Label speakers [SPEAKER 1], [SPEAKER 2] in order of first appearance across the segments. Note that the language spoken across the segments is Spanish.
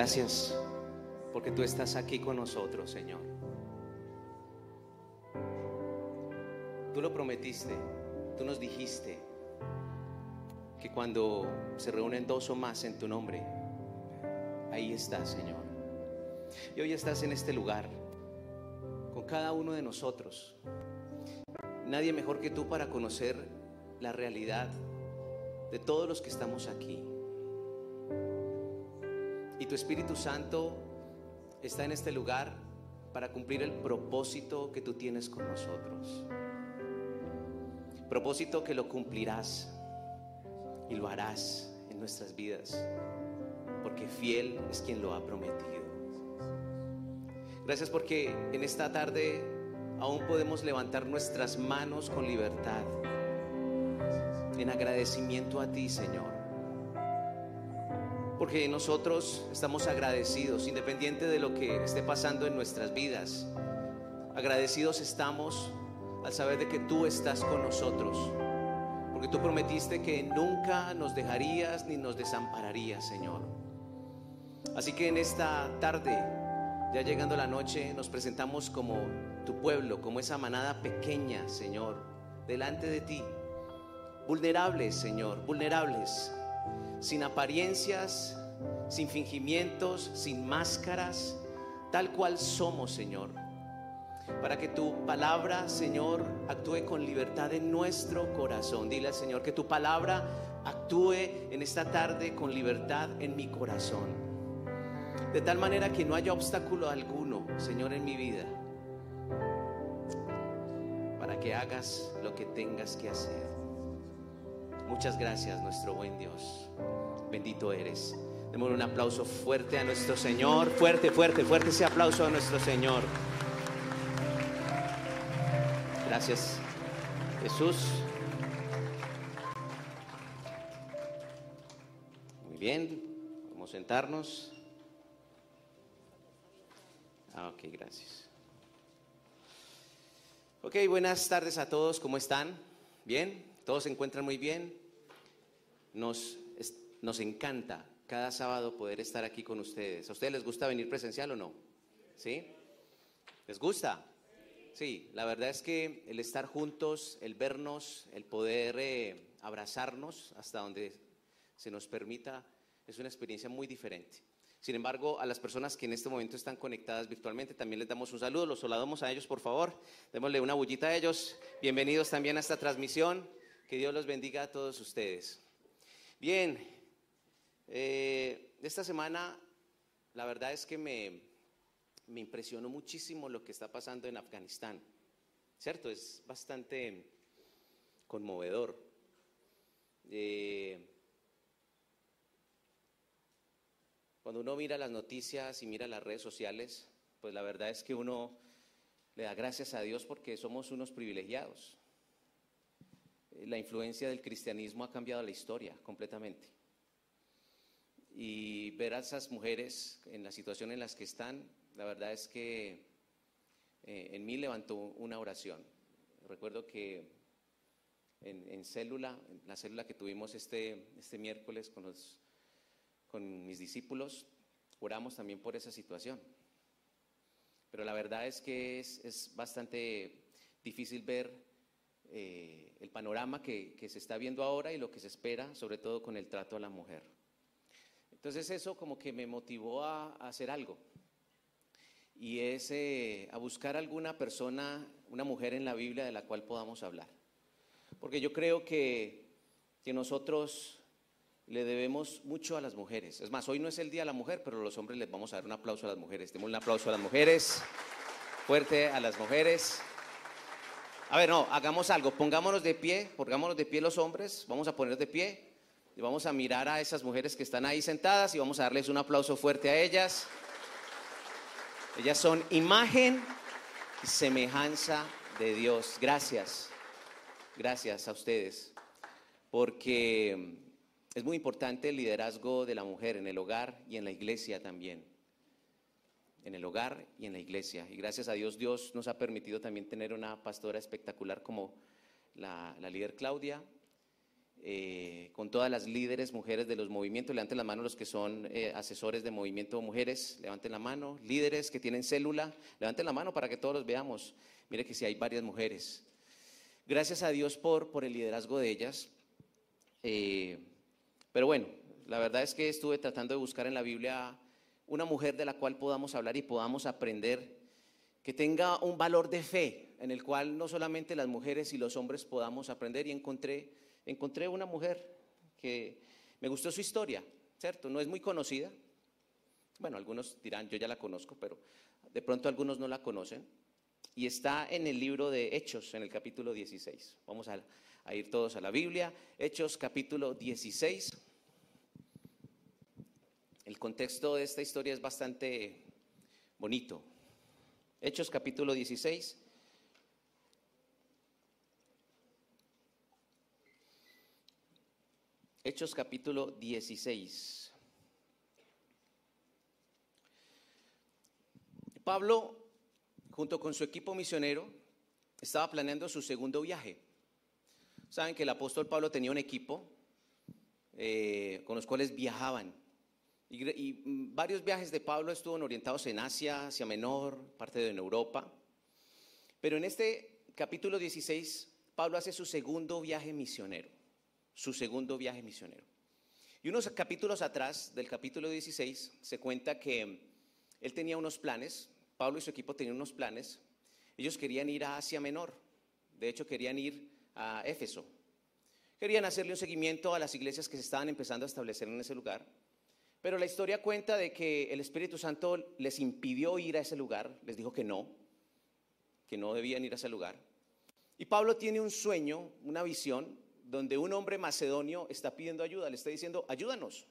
[SPEAKER 1] Gracias porque tú estás aquí con nosotros, Señor. Tú lo prometiste, tú nos dijiste que cuando se reúnen dos o más en tu nombre, ahí estás, Señor. Y hoy estás en este lugar con cada uno de nosotros. Nadie mejor que tú para conocer la realidad de todos los que estamos aquí. Y tu Espíritu Santo está en este lugar para cumplir el propósito que tú tienes con nosotros. Propósito que lo cumplirás y lo harás en nuestras vidas, porque fiel es quien lo ha prometido. Gracias porque en esta tarde aún podemos levantar nuestras manos con libertad, en agradecimiento a ti, Señor. Porque nosotros estamos agradecidos, independiente de lo que esté pasando en nuestras vidas. Agradecidos estamos al saber de que tú estás con nosotros. Porque tú prometiste que nunca nos dejarías ni nos desampararías, Señor. Así que en esta tarde, ya llegando la noche, nos presentamos como tu pueblo, como esa manada pequeña, Señor, delante de ti. Vulnerables, Señor, vulnerables, sin apariencias, sin fingimientos, sin máscaras, tal cual somos, Señor. Para que tu palabra, Señor, actúe con libertad en nuestro corazón. Dile al Señor que tu palabra actúe en esta tarde con libertad en mi corazón. De tal manera que no haya obstáculo alguno, Señor, en mi vida. Para que hagas lo que tengas que hacer. Muchas gracias, nuestro buen Dios. Bendito eres. Démosle un aplauso fuerte a nuestro Señor. Fuerte, fuerte, fuerte ese aplauso a nuestro Señor. Gracias, Jesús. Muy bien, vamos a sentarnos. Ah, ok, gracias. Ok, buenas tardes a todos, ¿cómo están? ¿Bien? ¿Todos se encuentran muy bien? Nos, nos encanta cada sábado poder estar aquí con ustedes. ¿A ustedes les gusta venir presencial o no? ¿Sí? ¿Les gusta? Sí, la verdad es que el estar juntos, el vernos, el poder eh, abrazarnos hasta donde se nos permita, es una experiencia muy diferente. Sin embargo, a las personas que en este momento están conectadas virtualmente, también les damos un saludo, los saludamos a ellos, por favor. Démosle una bullita a ellos. Bienvenidos también a esta transmisión. Que Dios los bendiga a todos ustedes. Bien, eh, esta semana la verdad es que me, impresionó muchísimo lo que está pasando en Afganistán. ¿Cierto? Es bastante conmovedor. Eh, Cuando uno mira las noticias y mira las redes sociales, pues la verdad es que uno le da gracias a Dios porque somos unos privilegiados. La influencia del cristianismo ha cambiado la historia completamente. Y ver a esas mujeres en la situación en las que están, la verdad es que eh, en mí levantó una oración. Recuerdo que en, célula, en la célula que tuvimos este, este miércoles con los con mis discípulos, oramos también por esa situación. Pero la verdad es que es, bastante difícil ver eh, el panorama que, se está viendo ahora y lo que se espera, sobre todo con el trato a la mujer. Entonces eso como que me motivó a, hacer algo. Y es eh, a buscar alguna persona, una mujer en la Biblia de la cual podamos hablar. Porque yo creo que, que nosotros le debemos mucho a las mujeres. Es más, hoy no es el Día de la Mujer, pero los hombres les vamos a dar un aplauso a las mujeres. Demos un aplauso a las mujeres, fuerte a las mujeres. A ver, no, hagamos algo, pongámonos de pie, pongámonos de pie los hombres, vamos a poner de pie y vamos a mirar a esas mujeres que están ahí sentadas y vamos a darles un aplauso fuerte a ellas. Ellas son imagen y semejanza de Dios. Gracias, gracias a ustedes, porque es muy importante el liderazgo de la mujer en el hogar y en la iglesia también. En el hogar y en la iglesia. Y gracias a Dios, Dios nos ha permitido también tener una pastora espectacular como la, líder Claudia. Eh, con todas las líderes mujeres de los movimientos. Levanten la mano los que son eh, asesores de movimiento mujeres, levanten la mano. Líderes que tienen célula, levanten la mano para que todos los veamos. Mire que si hay varias mujeres. Gracias a Dios por, por el liderazgo de ellas. Eh, pero bueno, la verdad es que estuve tratando de buscar en la Biblia una mujer de la cual podamos hablar y podamos aprender, que tenga un valor de fe, en el cual no solamente las mujeres y los hombres podamos aprender. Y encontré encontré una mujer que me gustó su historia, ¿cierto? No es muy conocida. Bueno, algunos dirán, yo ya la conozco, pero de pronto algunos no la conocen. Y está en el libro de Hechos, en el capítulo 16. Vamos a, a ir todos a la Biblia. Hechos capítulo 16. El contexto de esta historia es bastante bonito. Hechos capítulo 16. Hechos capítulo 16. Pablo, junto con su equipo misionero, estaba planeando su segundo viaje. Saben que el apóstol Pablo tenía un equipo eh, con los cuales viajaban. Y, mm, varios viajes de Pablo estuvo orientados en Asia, Asia Menor, parte de Europa. Pero en este capítulo 16, Pablo hace su segundo viaje misionero su segundo viaje misionero. Y unos capítulos atrás, del capítulo 16, se cuenta que él tenía unos planes, Pablo y su equipo tenían unos planes, ellos querían ir a Asia Menor, de hecho querían ir a Éfeso, querían hacerle un seguimiento a las iglesias que se estaban empezando a establecer en ese lugar, pero la historia cuenta de que el Espíritu Santo les impidió ir a ese lugar, les dijo que no, que no debían ir a ese lugar. Y Pablo tiene un sueño, una visión, donde un hombre macedonio está pidiendo ayuda, le está diciendo, ayúdanos.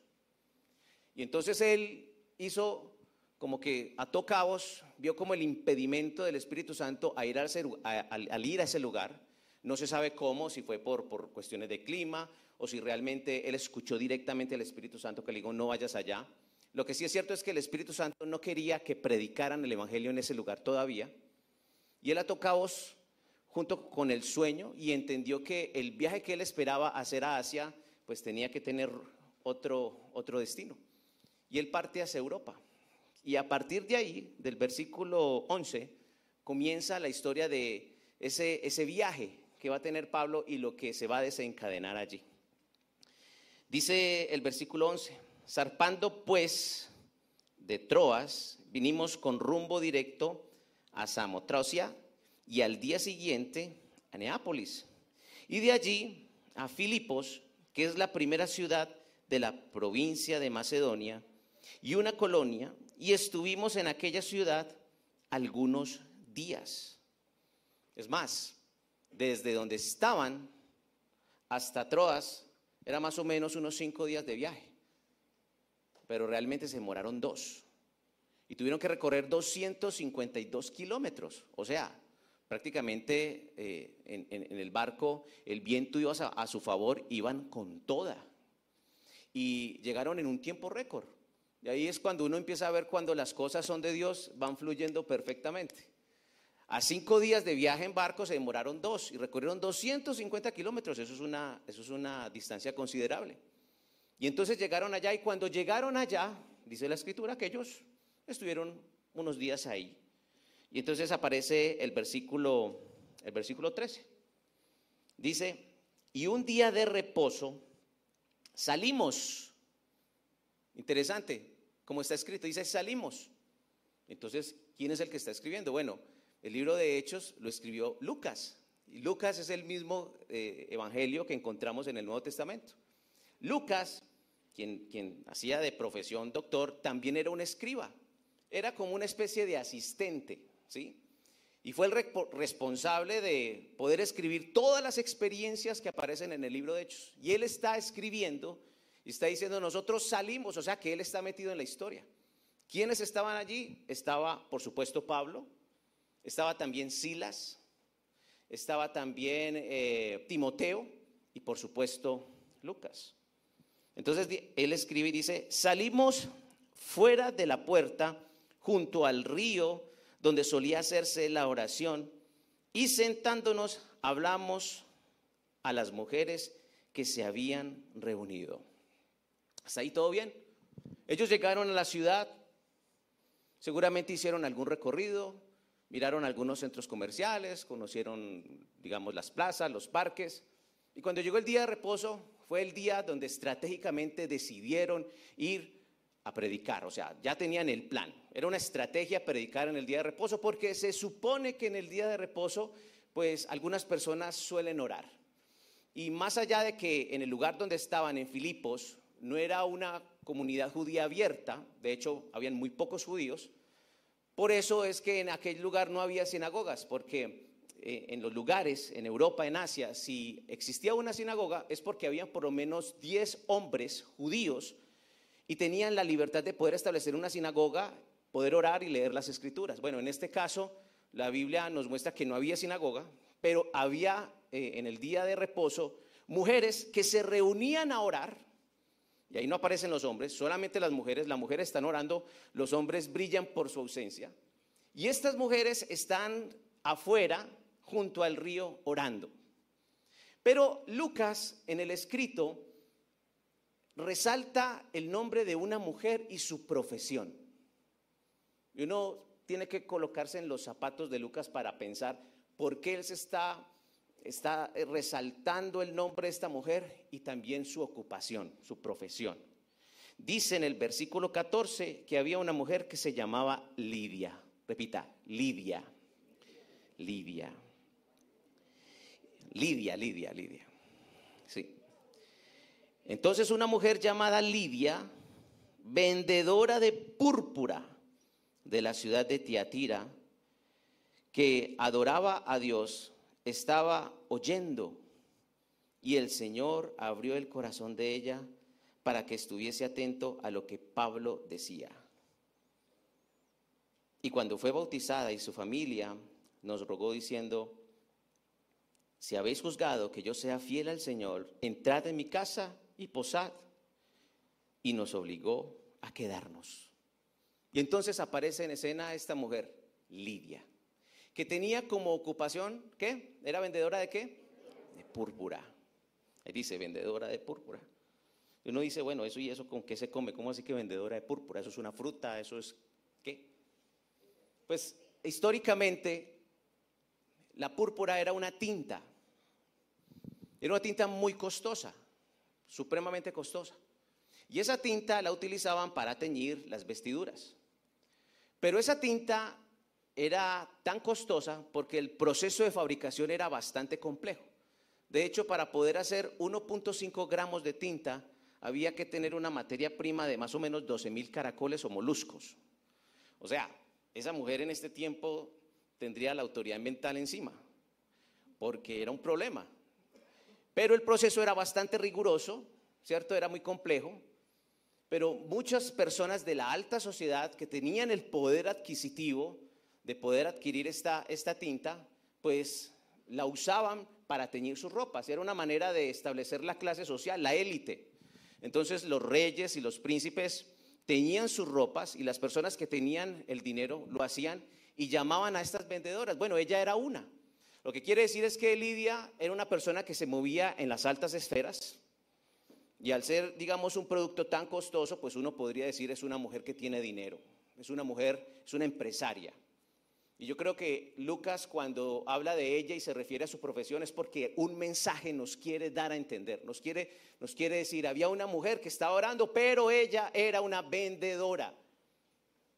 [SPEAKER 1] Y entonces él hizo como que ató cabos, vio como el impedimento del Espíritu Santo a ir al ir a ese lugar. No se sabe cómo, si fue por, por cuestiones de clima o si realmente él escuchó directamente al Espíritu Santo que le dijo, no vayas allá. Lo que sí es cierto es que el Espíritu Santo no quería que predicaran el Evangelio en ese lugar todavía. Y él ató cabos junto con el sueño y entendió que el viaje que él esperaba hacer a Asia, pues tenía que tener otro, otro destino. Y él parte hacia Europa. Y a partir de ahí, del versículo 11, comienza la historia de ese, ese viaje que va a tener Pablo y lo que se va a desencadenar allí. Dice el versículo 11, zarpando pues de Troas, vinimos con rumbo directo a Samotracia y al día siguiente a Neápolis. Y de allí a Filipos, que es la primera ciudad de la provincia de Macedonia y una colonia, y estuvimos en aquella ciudad algunos días. Es más, desde donde estaban hasta Troas era más o menos unos cinco días de viaje, pero realmente se demoraron dos. Y tuvieron que recorrer 252 kilómetros, o sea, prácticamente eh, en, el barco el viento iba a, su favor, iban con toda. Y llegaron en un tiempo récord. Y ahí es cuando uno empieza a ver cuando las cosas son de Dios, van fluyendo perfectamente. A cinco días de viaje en barco se demoraron dos y recorrieron 250 kilómetros. Eso es, eso es una distancia considerable. Y entonces llegaron allá y cuando llegaron allá, dice la escritura, que ellos estuvieron unos días ahí. Y entonces aparece el versículo, el versículo 13. Dice, y un día de reposo salimos. Interesante, como está escrito, dice salimos. Entonces, ¿quién es el que está escribiendo? Bueno, el libro de Hechos lo escribió Lucas. Y Lucas es el mismo eh, evangelio que encontramos en el Nuevo Testamento. Lucas, quien, quien hacía de profesión doctor, también era un escriba. Era como una especie de asistente. ¿Sí? Y fue el responsable de poder escribir todas las experiencias que aparecen en el libro de Hechos. Y él está escribiendo y está diciendo, nosotros salimos, o sea que él está metido en la historia. ¿Quiénes estaban allí? Estaba, por supuesto, Pablo, estaba también Silas, estaba también eh, Timoteo y, por supuesto, Lucas. Entonces él escribe y dice, salimos fuera de la puerta junto al río donde solía hacerse la oración, y sentándonos hablamos a las mujeres que se habían reunido. ¿Hasta ahí todo bien? Ellos llegaron a la ciudad, seguramente hicieron algún recorrido, miraron algunos centros comerciales, conocieron, digamos, las plazas, los parques, y cuando llegó el día de reposo, fue el día donde estratégicamente decidieron ir a predicar, o sea, ya tenían el plan. Era una estrategia predicar en el día de reposo porque se supone que en el día de reposo, pues algunas personas suelen orar. Y más allá de que en el lugar donde estaban, en Filipos, no era una comunidad judía abierta, de hecho, habían muy pocos judíos, por eso es que en aquel lugar no había sinagogas, porque eh, en los lugares, en Europa, en Asia, si existía una sinagoga es porque había por lo menos 10 hombres judíos y tenían la libertad de poder establecer una sinagoga, poder orar y leer las escrituras. Bueno, en este caso, la Biblia nos muestra que no había sinagoga, pero había eh, en el día de reposo mujeres que se reunían a orar, y ahí no aparecen los hombres, solamente las mujeres, las mujeres están orando, los hombres brillan por su ausencia, y estas mujeres están afuera junto al río orando. Pero Lucas en el escrito resalta el nombre de una mujer y su profesión. Y uno tiene que colocarse en los zapatos de Lucas para pensar por qué él se está, está resaltando el nombre de esta mujer y también su ocupación, su profesión. Dice en el versículo 14 que había una mujer que se llamaba Lidia. Repita, Lidia. Lidia. Lidia, Lidia, Lidia. Entonces una mujer llamada Lidia, vendedora de púrpura de la ciudad de Tiatira, que adoraba a Dios, estaba oyendo y el Señor abrió el corazón de ella para que estuviese atento a lo que Pablo decía. Y cuando fue bautizada y su familia nos rogó diciendo, si habéis juzgado que yo sea fiel al Señor, entrad en mi casa y posad. Y nos obligó a quedarnos. Y entonces aparece en escena esta mujer, Lidia, que tenía como ocupación, ¿qué? ¿Era vendedora de qué? De púrpura. Ahí dice, vendedora de púrpura. Uno dice, bueno, eso y eso con qué se come, ¿cómo así que vendedora de púrpura? Eso es una fruta, eso es ¿qué? Pues históricamente la púrpura era una tinta. Era una tinta muy costosa, supremamente costosa. Y esa tinta la utilizaban para teñir las vestiduras. Pero esa tinta era tan costosa porque el proceso de fabricación era bastante complejo. De hecho, para poder hacer 1.5 gramos de tinta, había que tener una materia prima de más o menos 12 mil caracoles o moluscos. O sea, esa mujer en este tiempo tendría la autoridad ambiental encima, porque era un problema. Pero el proceso era bastante riguroso, ¿cierto? Era muy complejo, pero muchas personas de la alta sociedad que tenían el poder adquisitivo de poder adquirir esta, esta tinta, pues la usaban para teñir sus ropas. Era una manera de establecer la clase social, la élite. Entonces los reyes y los príncipes teñían sus ropas y las personas que tenían el dinero lo hacían y llamaban a estas vendedoras. Bueno, ella era una. Lo que quiere decir es que Lidia era una persona que se movía en las altas esferas y al ser, digamos, un producto tan costoso, pues uno podría decir es una mujer que tiene dinero, es una mujer, es una empresaria. Y yo creo que Lucas cuando habla de ella y se refiere a su profesión es porque un mensaje nos quiere dar a entender, nos quiere, nos quiere decir, había una mujer que estaba orando, pero ella era una vendedora,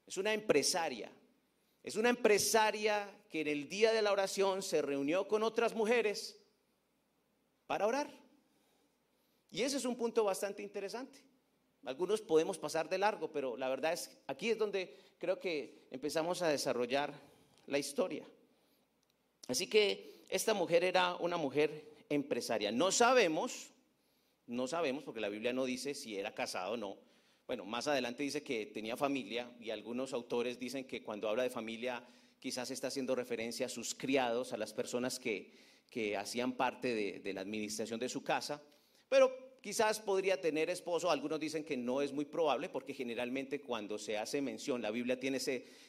[SPEAKER 1] es una empresaria. Es una empresaria que en el día de la oración se reunió con otras mujeres para orar. Y ese es un punto bastante interesante. Algunos podemos pasar de largo, pero la verdad es aquí es donde creo que empezamos a desarrollar la historia. Así que esta mujer era una mujer empresaria. No sabemos, no sabemos porque la Biblia no dice si era casada o no, bueno, más adelante dice que tenía familia y algunos autores dicen que cuando habla de familia quizás está haciendo referencia a sus criados, a las personas que, hacían parte de, la administración de su casa, pero quizás podría tener esposo, algunos dicen que no es muy probable porque generalmente cuando se hace mención, la Biblia tiene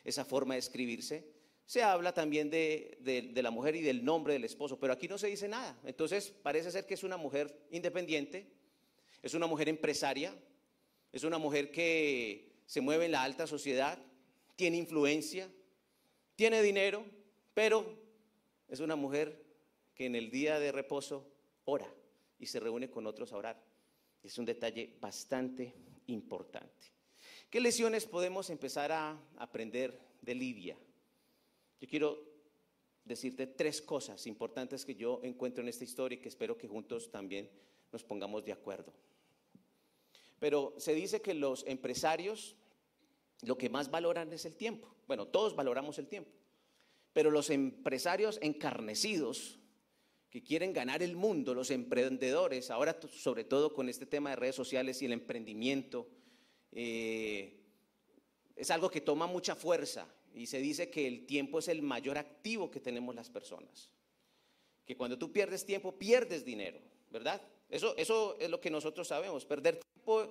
[SPEAKER 1] esa forma de escribirse, se habla también de, de, la mujer y del nombre del esposo, pero aquí no se dice nada. Entonces parece ser que es una mujer independiente, es una mujer empresaria, es una mujer que se mueve en la alta sociedad, tiene influencia, tiene dinero, pero es una mujer que en el día de reposo ora y se reúne con otros a orar. Es un detalle bastante importante. ¿Qué lecciones podemos empezar a aprender de Lidia? Yo quiero decirte tres cosas importantes que yo encuentro en esta historia y que espero que juntos también nos pongamos de acuerdo. Pero se dice que los empresarios lo que más valoran es el tiempo. Bueno, todos valoramos el tiempo. Pero los empresarios encarnecidos que quieren ganar el mundo, los emprendedores, ahora sobre todo con este tema de redes sociales y el emprendimiento, eh, es algo que toma mucha fuerza y se dice que el tiempo es el mayor activo que tenemos las personas. Que cuando tú pierdes tiempo, pierdes dinero, ¿verdad? Eso, eso es lo que nosotros sabemos. Perder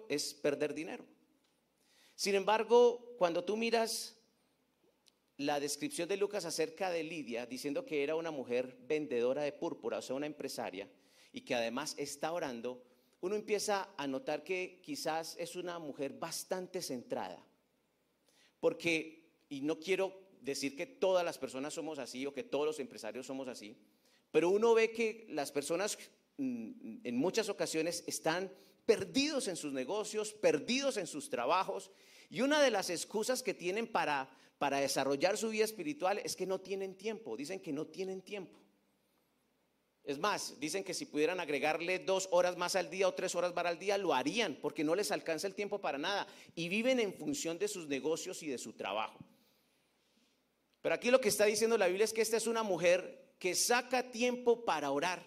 [SPEAKER 1] es perder dinero. Sin embargo, cuando tú miras la descripción de Lucas acerca de Lidia, diciendo que era una mujer vendedora de púrpura, o sea, una empresaria, y que además está orando, uno empieza a notar que quizás es una mujer bastante centrada. Porque, y no quiero decir que todas las personas somos así o que todos los empresarios somos así, pero uno ve que las personas mm, en muchas ocasiones están perdidos en sus negocios, perdidos en sus trabajos, y una de las excusas que tienen para, para desarrollar su vida espiritual es que no tienen tiempo, dicen que no tienen tiempo. Es más, dicen que si pudieran agregarle dos horas más al día o tres horas más al día, lo harían, porque no les alcanza el tiempo para nada. Y viven en función de sus negocios y de su trabajo. Pero aquí lo que está diciendo la Biblia es que esta es una mujer que saca tiempo para orar,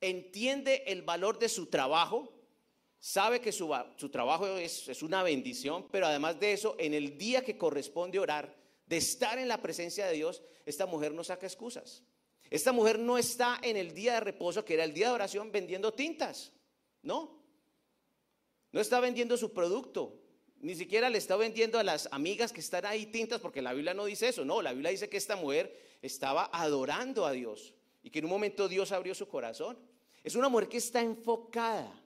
[SPEAKER 1] entiende el valor de su trabajo, sabe que su, trabajo es, es una bendición, pero además de eso, en el día que corresponde orar, de estar en la presencia de Dios, esta mujer no saca excusas. Esta mujer no está en el día de reposo, que era el día de oración, vendiendo tintas. No. No está vendiendo su producto. Ni siquiera le está vendiendo a las amigas que están ahí tintas, porque la Biblia no dice eso. No, la Biblia dice que esta mujer estaba adorando a Dios y que en un momento Dios abrió su corazón. Es una mujer que está enfocada.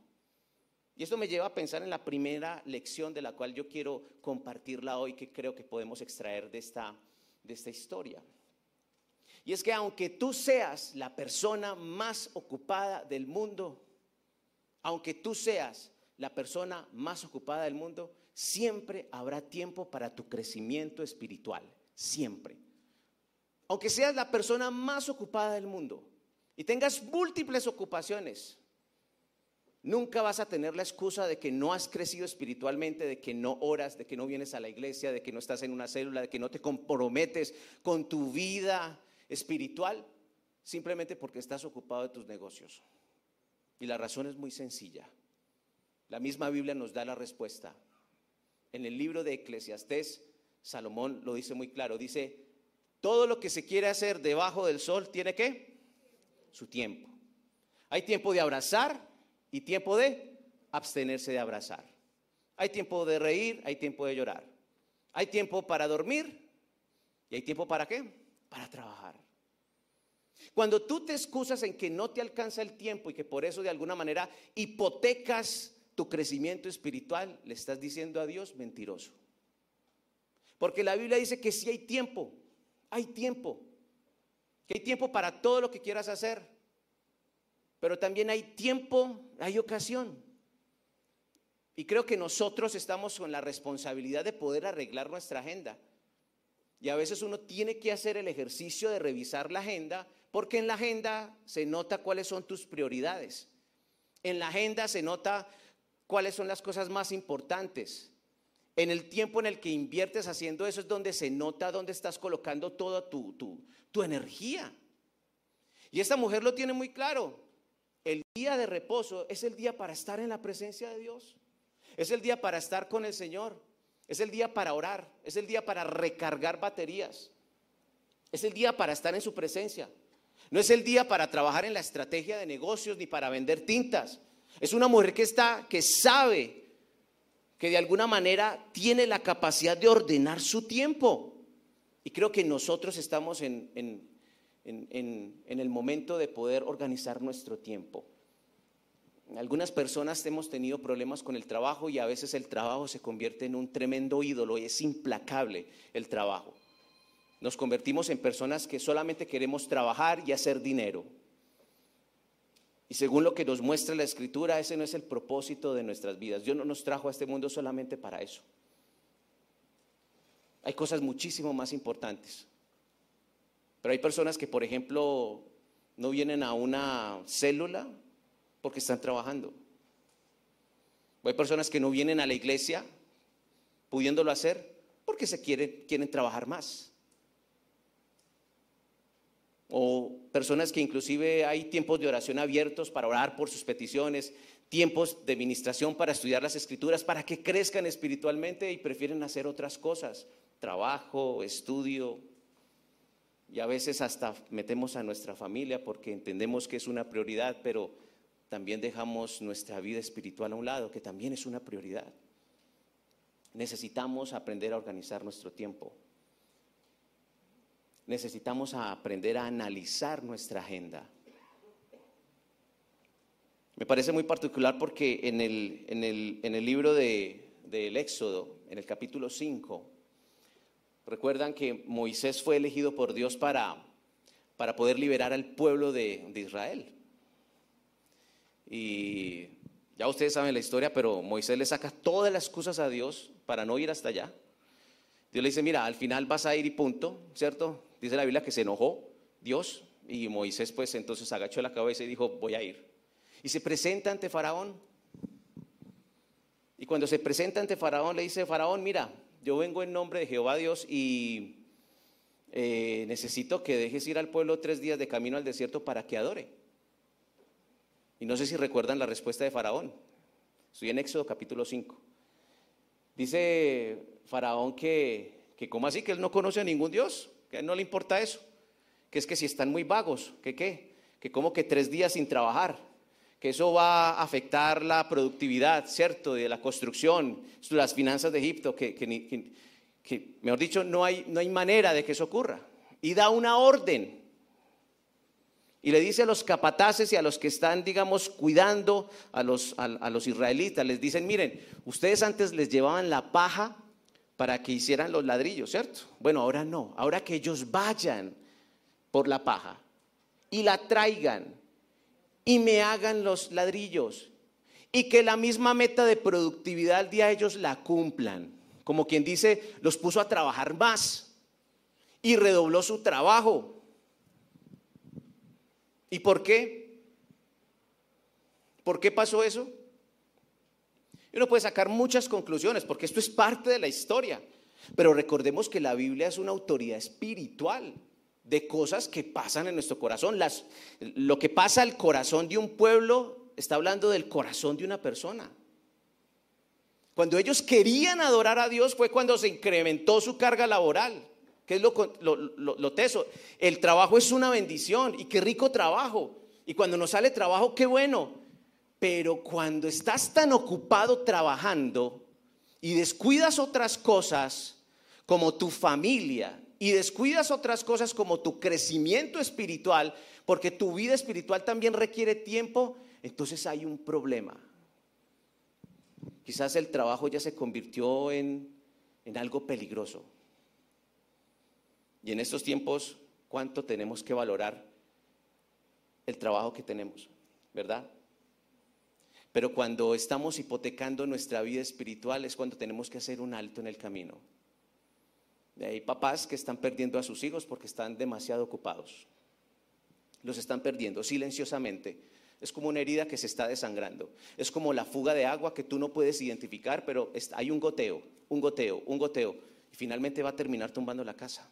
[SPEAKER 1] Y esto me lleva a pensar en la primera lección de la cual yo quiero compartirla hoy, que creo que podemos extraer de esta, de esta historia. Y es que aunque tú seas la persona más ocupada del mundo, aunque tú seas la persona más ocupada del mundo, siempre habrá tiempo para tu crecimiento espiritual, siempre. Aunque seas la persona más ocupada del mundo y tengas múltiples ocupaciones, Nunca vas a tener la excusa de que no has crecido espiritualmente, de que no oras, de que no vienes a la iglesia, de que no estás en una célula, de que no te comprometes con tu vida espiritual, simplemente porque estás ocupado de tus negocios. Y la razón es muy sencilla. La misma Biblia nos da la respuesta. En el libro de Eclesiastés, Salomón lo dice muy claro. Dice, todo lo que se quiere hacer debajo del sol tiene que su tiempo. Hay tiempo de abrazar y tiempo de abstenerse de abrazar. Hay tiempo de reír, hay tiempo de llorar. Hay tiempo para dormir y hay tiempo para qué? Para trabajar. Cuando tú te excusas en que no te alcanza el tiempo y que por eso de alguna manera hipotecas tu crecimiento espiritual, le estás diciendo a Dios mentiroso. Porque la Biblia dice que si hay tiempo, hay tiempo, que hay tiempo para todo lo que quieras hacer pero también hay tiempo, hay ocasión. Y creo que nosotros estamos con la responsabilidad de poder arreglar nuestra agenda. Y a veces uno tiene que hacer el ejercicio de revisar la agenda, porque en la agenda se nota cuáles son tus prioridades. En la agenda se nota cuáles son las cosas más importantes. En el tiempo en el que inviertes haciendo eso es donde se nota dónde estás colocando toda tu, tu, tu energía. Y esta mujer lo tiene muy claro. El día de reposo es el día para estar en la presencia de Dios. Es el día para estar con el Señor. Es el día para orar. Es el día para recargar baterías. Es el día para estar en su presencia. No es el día para trabajar en la estrategia de negocios ni para vender tintas. Es una mujer que está, que sabe que de alguna manera tiene la capacidad de ordenar su tiempo. Y creo que nosotros estamos en, en, el momento de poder organizar nuestro tiempo. Algunas personas hemos tenido problemas con el trabajo y a veces el trabajo se convierte en un tremendo ídolo y es implacable el trabajo. Nos convertimos en personas que solamente queremos trabajar y hacer dinero. Y según lo que nos muestra la escritura, ese no es el propósito de nuestras vidas. Dios no nos trajo a este mundo solamente para eso. Hay cosas muchísimo más importantes. Pero hay personas que, por ejemplo, no vienen a una célula porque están trabajando. O hay personas que no vienen a la iglesia pudiéndolo hacer porque se quieren, quieren trabajar más o personas que inclusive hay tiempos de oración abiertos para orar por sus peticiones, tiempos de administración para estudiar las escrituras, para que crezcan espiritualmente y prefieren hacer otras cosas, trabajo, estudio, y a veces hasta metemos a nuestra familia porque entendemos que es una prioridad, pero también dejamos nuestra vida espiritual a un lado, que también es una prioridad. Necesitamos aprender a organizar nuestro tiempo necesitamos aprender a analizar nuestra agenda. Me parece muy particular porque en el, en el, en el libro de, del Éxodo, en el capítulo 5, recuerdan que Moisés fue elegido por Dios para, para poder liberar al pueblo de, de Israel. Y ya ustedes saben la historia, pero Moisés le saca todas las excusas a Dios para no ir hasta allá. Dios le dice, mira, al final vas a ir y punto, ¿cierto? Dice la Biblia que se enojó Dios y Moisés pues entonces agachó la cabeza y dijo, voy a ir. Y se presenta ante Faraón. Y cuando se presenta ante Faraón le dice, Faraón, mira, yo vengo en nombre de Jehová Dios y eh, necesito que dejes ir al pueblo tres días de camino al desierto para que adore. Y no sé si recuerdan la respuesta de Faraón. Estoy en Éxodo capítulo 5. Dice Faraón que, que ¿cómo así? Que él no conoce a ningún Dios que no le importa eso, que es que si están muy vagos, que qué, que como que tres días sin trabajar, que eso va a afectar la productividad, ¿cierto?, de la construcción, las finanzas de Egipto, que, que, mejor dicho, no hay, no hay manera de que eso ocurra. Y da una orden. Y le dice a los capataces y a los que están, digamos, cuidando a los, a los israelitas, les dicen, miren, ustedes antes les llevaban la paja para que hicieran los ladrillos, ¿cierto? Bueno, ahora no, ahora que ellos vayan por la paja y la traigan y me hagan los ladrillos y que la misma meta de productividad al día ellos la cumplan. Como quien dice, los puso a trabajar más y redobló su trabajo. ¿Y por qué? ¿Por qué pasó eso? Uno puede sacar muchas conclusiones porque esto es parte de la historia. Pero recordemos que la Biblia es una autoridad espiritual de cosas que pasan en nuestro corazón. Las, lo que pasa al corazón de un pueblo está hablando del corazón de una persona. Cuando ellos querían adorar a Dios fue cuando se incrementó su carga laboral, que es lo, lo, lo, teso. El trabajo es una bendición y qué rico trabajo. Y cuando nos sale trabajo, qué bueno. Pero cuando estás tan ocupado trabajando y descuidas otras cosas como tu familia y descuidas otras cosas como tu crecimiento espiritual, porque tu vida espiritual también requiere tiempo, entonces hay un problema. Quizás el trabajo ya se convirtió en, en algo peligroso. Y en estos tiempos, ¿cuánto tenemos que valorar el trabajo que tenemos? ¿Verdad? Pero cuando estamos hipotecando nuestra vida espiritual es cuando tenemos que hacer un alto en el camino. Hay papás que están perdiendo a sus hijos porque están demasiado ocupados. Los están perdiendo silenciosamente. Es como una herida que se está desangrando. Es como la fuga de agua que tú no puedes identificar, pero hay un goteo, un goteo, un goteo. Y finalmente va a terminar tumbando la casa.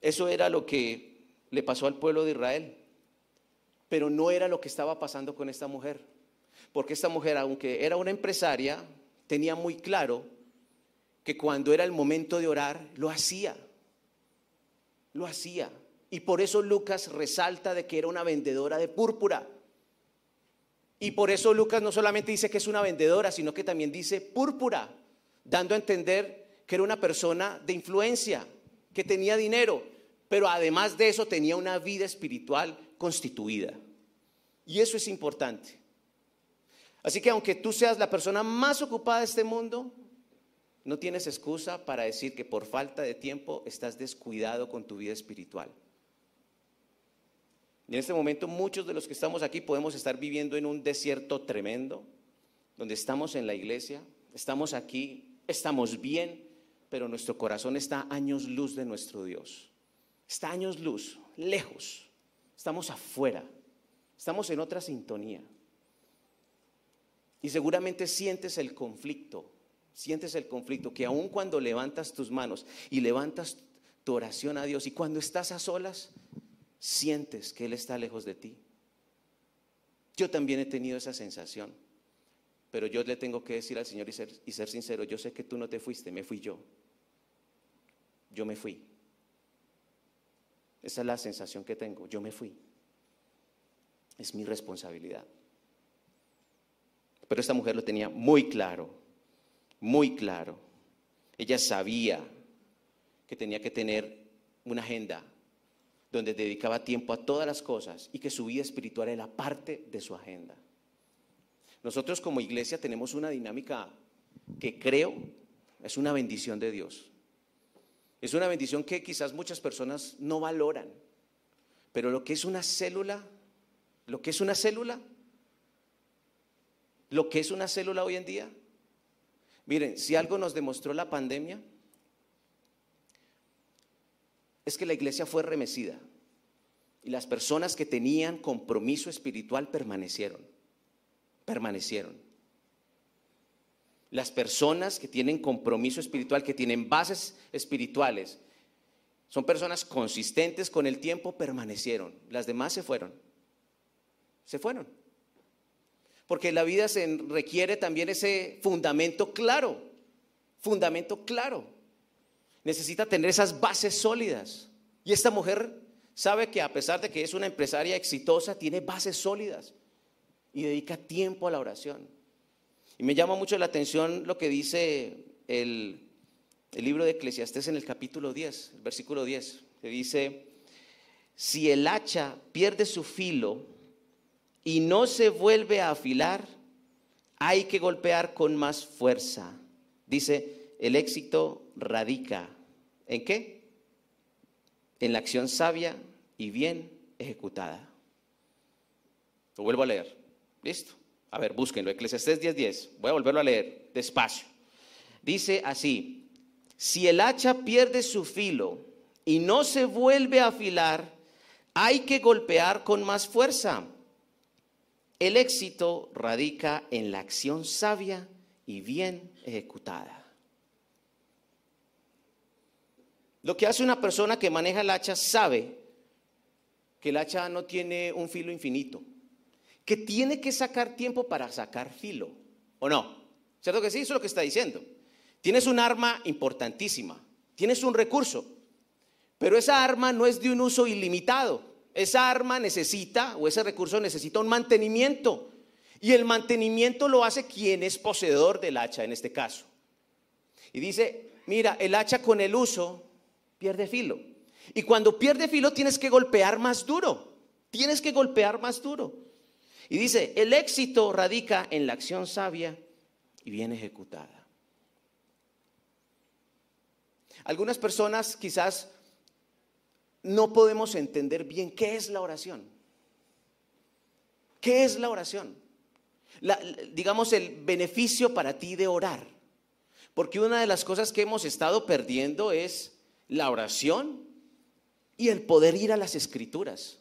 [SPEAKER 1] Eso era lo que le pasó al pueblo de Israel pero no era lo que estaba pasando con esta mujer. Porque esta mujer, aunque era una empresaria, tenía muy claro que cuando era el momento de orar, lo hacía. Lo hacía. Y por eso Lucas resalta de que era una vendedora de púrpura. Y por eso Lucas no solamente dice que es una vendedora, sino que también dice púrpura. dando a entender que era una persona de influencia, que tenía dinero, pero además de eso tenía una vida espiritual constituida. Y eso es importante. Así que aunque tú seas la persona más ocupada de este mundo, no tienes excusa para decir que por falta de tiempo estás descuidado con tu vida espiritual. Y en este momento muchos de los que estamos aquí podemos estar viviendo en un desierto tremendo, donde estamos en la iglesia, estamos aquí, estamos bien, pero nuestro corazón está años luz de nuestro Dios. Está años luz, lejos. Estamos afuera, estamos en otra sintonía. Y seguramente sientes el conflicto, sientes el conflicto, que aun cuando levantas tus manos y levantas tu oración a Dios y cuando estás a solas, sientes que Él está lejos de ti. Yo también he tenido esa sensación, pero yo le tengo que decir al Señor y ser, y ser sincero, yo sé que tú no te fuiste, me fui yo. Yo me fui. Esa es la sensación que tengo, yo me fui. Es mi responsabilidad. Pero esta mujer lo tenía muy claro muy claro. Ella sabía que tenía que tener una agenda donde dedicaba tiempo a todas las cosas y que su vida espiritual era parte de su agenda. Nosotros como iglesia tenemos una dinámica que creo es una bendición de Dios. Es una bendición que quizás muchas personas no valoran, pero lo que es una célula, lo que es una célula, lo que es una célula hoy en día Miren, si algo nos demostró la pandemia, es que la iglesia fue remecida y las personas que tenían compromiso espiritual permanecieron, permanecieron. Las personas que tienen compromiso espiritual, que tienen bases espirituales, son personas consistentes con el tiempo, permanecieron. Las demás se fueron. Se fueron. Porque la vida se requiere también ese fundamento claro, fundamento claro. Necesita tener esas bases sólidas. Y esta mujer sabe que a pesar de que es una empresaria exitosa, tiene bases sólidas y dedica tiempo a la oración. Y me llama mucho la atención lo que dice el, el libro de Eclesiastés en el capítulo 10, el versículo 10, que dice, si el hacha pierde su filo, y no se vuelve a afilar, hay que golpear con más fuerza. Dice, el éxito radica en qué? En la acción sabia y bien ejecutada. Lo vuelvo a leer. ¿Listo? A ver, búsquenlo. Eclesiastés 10:10. 10. Voy a volverlo a leer despacio. Dice así: Si el hacha pierde su filo y no se vuelve a afilar, hay que golpear con más fuerza el éxito radica en la acción sabia y bien ejecutada. Lo que hace una persona que maneja el hacha sabe que el hacha no tiene un filo infinito, que tiene que sacar tiempo para sacar filo, ¿o no? ¿Cierto que sí? Eso es lo que está diciendo. Tienes un arma importantísima, tienes un recurso, pero esa arma no es de un uso ilimitado esa arma necesita o ese recurso necesita un mantenimiento. Y el mantenimiento lo hace quien es poseedor del hacha en este caso. Y dice, mira, el hacha con el uso pierde filo. Y cuando pierde filo tienes que golpear más duro. Tienes que golpear más duro. Y dice, el éxito radica en la acción sabia y bien ejecutada. Algunas personas quizás no podemos entender bien qué es la oración. ¿Qué es la oración? digamos, el beneficio para ti de orar. Porque una de las cosas que hemos estado perdiendo es la oración y el poder ir a las escrituras.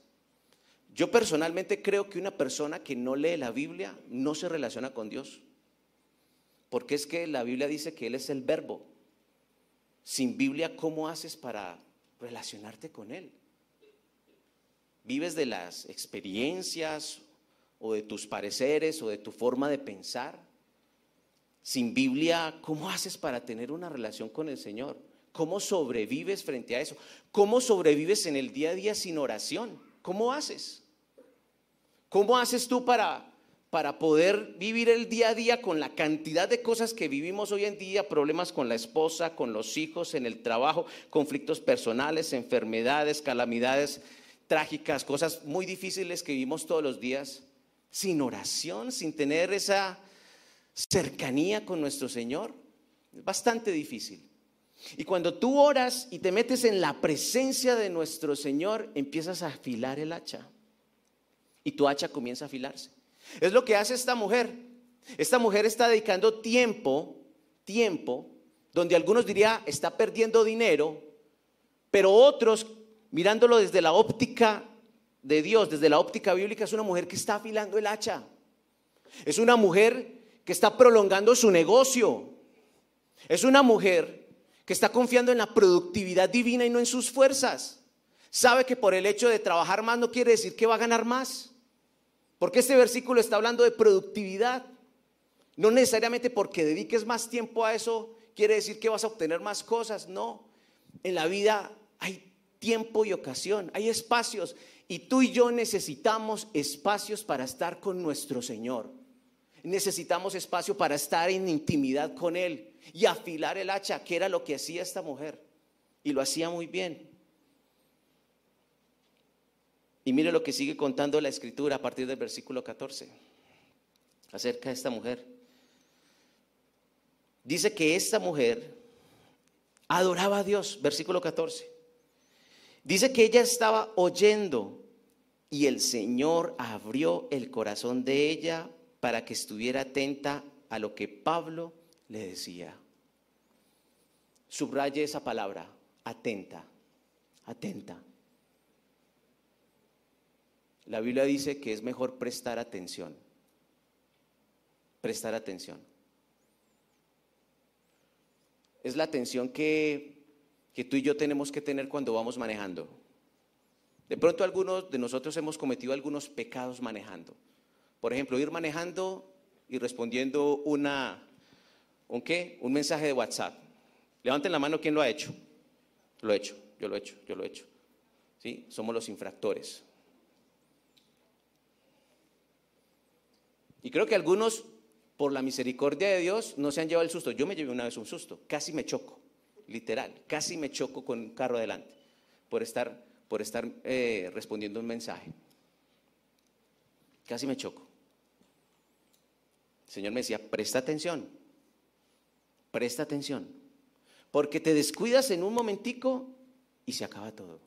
[SPEAKER 1] Yo personalmente creo que una persona que no lee la Biblia no se relaciona con Dios. Porque es que la Biblia dice que Él es el verbo. Sin Biblia, ¿cómo haces para relacionarte con Él. Vives de las experiencias o de tus pareceres o de tu forma de pensar. Sin Biblia, ¿cómo haces para tener una relación con el Señor? ¿Cómo sobrevives frente a eso? ¿Cómo sobrevives en el día a día sin oración? ¿Cómo haces? ¿Cómo haces tú para, para poder vivir el día a día con la cantidad de cosas que vivimos hoy en día, problemas con la esposa, con los hijos, en el trabajo, conflictos personales, enfermedades, calamidades trágicas, cosas muy difíciles que vivimos todos los días, sin oración, sin tener esa cercanía con nuestro Señor. Es bastante difícil. Y cuando tú oras y te metes en la presencia de nuestro Señor, empiezas a afilar el hacha. Y tu hacha comienza a afilarse. Es lo que hace esta mujer. Esta mujer está dedicando tiempo, tiempo, donde algunos dirían está perdiendo dinero, pero otros, mirándolo desde la óptica de Dios, desde la óptica bíblica, es una mujer que está afilando el hacha. Es una mujer que está prolongando su negocio. Es una mujer que está confiando en la productividad divina y no en sus fuerzas. Sabe que por el hecho de trabajar más no quiere decir que va a ganar más. Porque este versículo está hablando de productividad. No necesariamente porque dediques más tiempo a eso quiere decir que vas a obtener más cosas. No. En la vida hay tiempo y ocasión, hay espacios. Y tú y yo necesitamos espacios para estar con nuestro Señor. Necesitamos espacio para estar en intimidad con Él y afilar el hacha, que era lo que hacía esta mujer. Y lo hacía muy bien. Y mire lo que sigue contando la escritura a partir del versículo 14 acerca de esta mujer. Dice que esta mujer adoraba a Dios, versículo 14. Dice que ella estaba oyendo y el Señor abrió el corazón de ella para que estuviera atenta a lo que Pablo le decía. Subraye esa palabra, atenta, atenta. La Biblia dice que es mejor prestar atención, prestar atención. Es la atención que, tú y yo tenemos que tener cuando vamos manejando. De pronto algunos de nosotros hemos cometido algunos pecados manejando. Por ejemplo, ir manejando y respondiendo una, ¿un qué? Un mensaje de WhatsApp. Levanten la mano quién lo ha hecho. Lo he hecho, yo lo he hecho, yo lo he hecho. ¿Sí? Somos los infractores. Y creo que algunos, por la misericordia de Dios, no se han llevado el susto. Yo me llevé una vez un susto, casi me choco, literal, casi me choco con un carro adelante por estar, por estar eh, respondiendo un mensaje. Casi me choco. El Señor me decía, presta atención, presta atención, porque te descuidas en un momentico y se acaba todo.